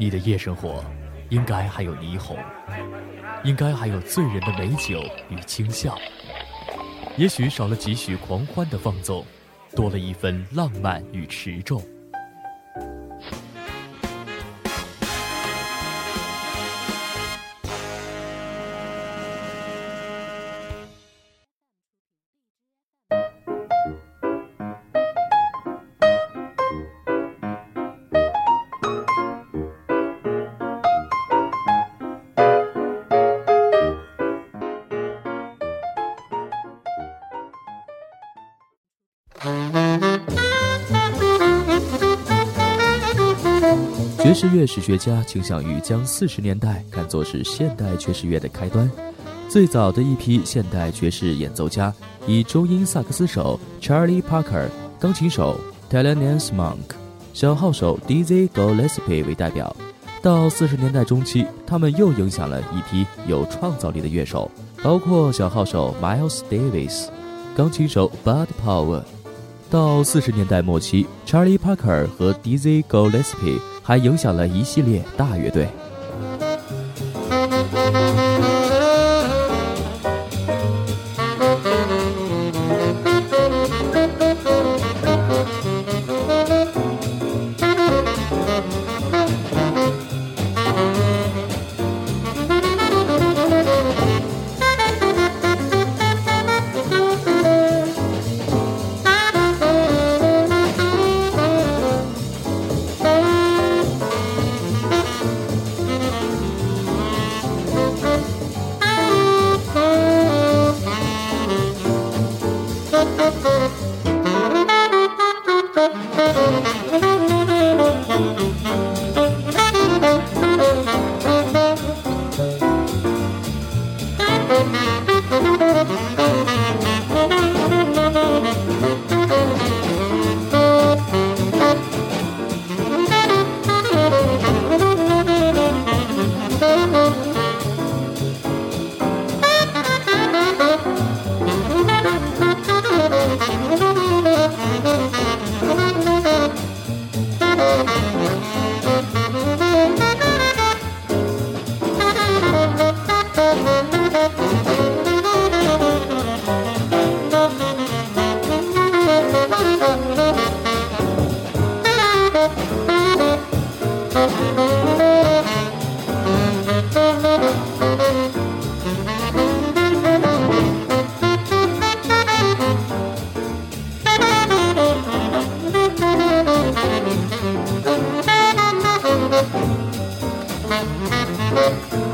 你的夜生活，应该还有霓虹，应该还有醉人的美酒与轻笑，也许少了几许狂欢的放纵，多了一份浪漫与持重。爵士乐史学家倾向于将四十年代看作是现代爵士乐的开端。最早的一批现代爵士演奏家以中音萨克斯手 Charlie Parker、钢琴手 Thelonious Monk、小号手 Dizzy Gillespie 为代表。到四十年代中期，他们又影响了一批有创造力的乐手，包括小号手 Miles Davis、钢琴手 Bud Powell。到四十年代末期，Charlie Parker 和 Dizzy Gillespie 还影响了一系列大乐队。Música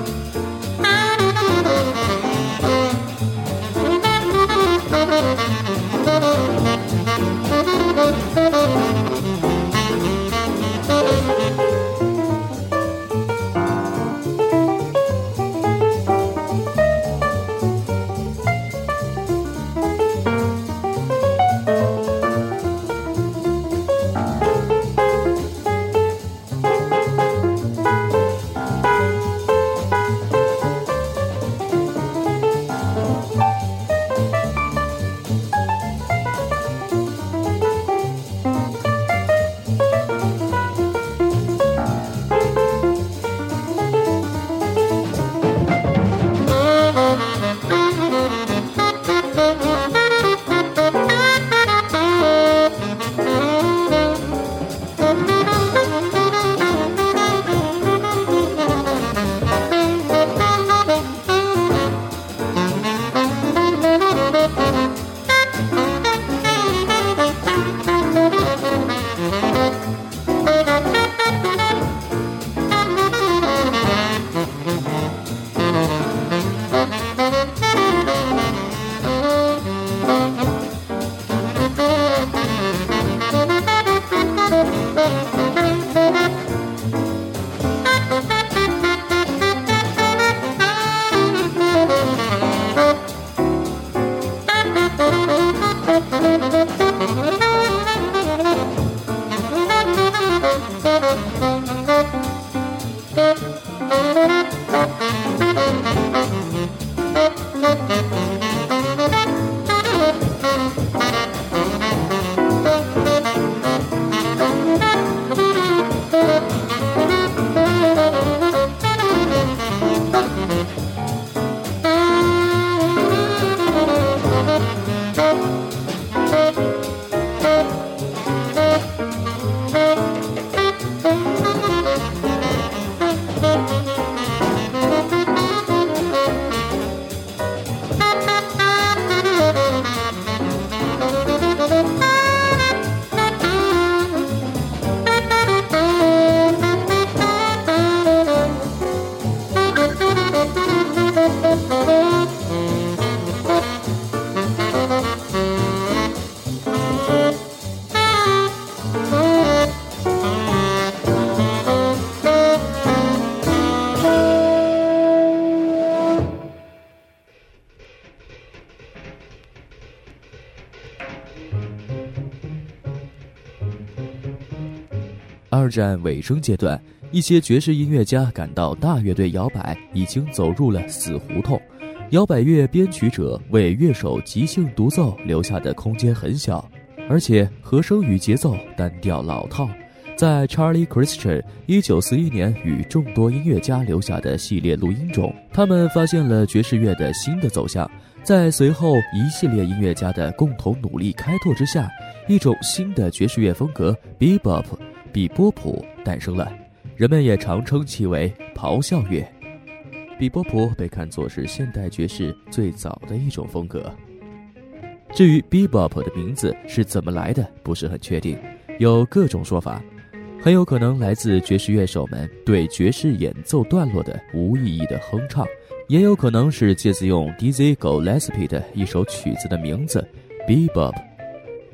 战尾声阶段，一些爵士音乐家感到大乐队摇摆已经走入了死胡同，摇摆乐编曲者为乐手即兴独奏留下的空间很小，而且和声与节奏单调老套。在 Charlie Christian 一九四一年与众多音乐家留下的系列录音中，他们发现了爵士乐的新的走向。在随后一系列音乐家的共同努力开拓之下，一种新的爵士乐风格 ——Bebop（ 比波普）诞生了。人们也常称其为咆哮乐。比波普被看作是现代爵士最早的一种风格。至于 Bebop 的名字是怎么来的，不是很确定，有各种说法。很有可能来自爵士乐手们对爵士演奏段落的无意义的哼唱，也有可能是借自用 Dizzy Gillespie 的一首曲子的名字 Bebop。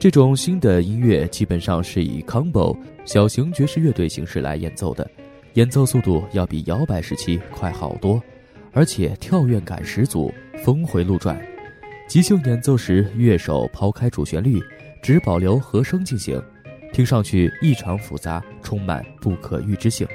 这种新的音乐基本上是以 combo 小型爵士乐队形式来演奏的，演奏速度要比摇摆时期快好多，而且跳跃感十足，峰回路转。即兴演奏时，乐手抛开主旋律，只保留和声进行。听上去异常复杂，充满不可预知性。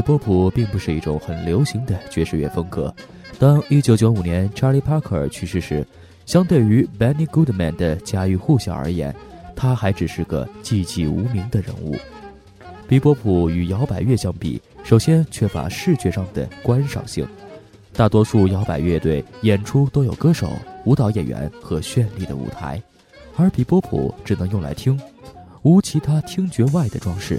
比波普并不是一种很流行的爵士乐风格。当1995年 Charlie Parker 去世时，相对于 Benny Goodman 的家喻户晓而言，他还只是个寂寂无名的人物。比波普与摇摆乐相比，首先缺乏视觉上的观赏性。大多数摇摆乐队演出都有歌手、舞蹈演员和绚丽的舞台，而比波普只能用来听，无其他听觉外的装饰。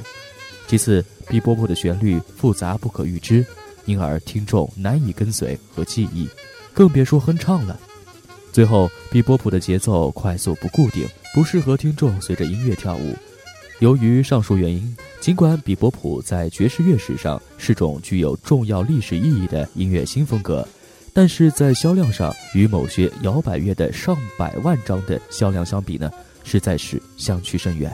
其次，比波普的旋律复杂不可预知，因而听众难以跟随和记忆，更别说哼唱了。最后，比波普的节奏快速不固定，不适合听众随着音乐跳舞。由于上述原因，尽管比波普在爵士乐史上是种具有重要历史意义的音乐新风格，但是在销量上与某些摇摆乐的上百万张的销量相比呢，实在是相去甚远。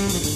Mm-hmm.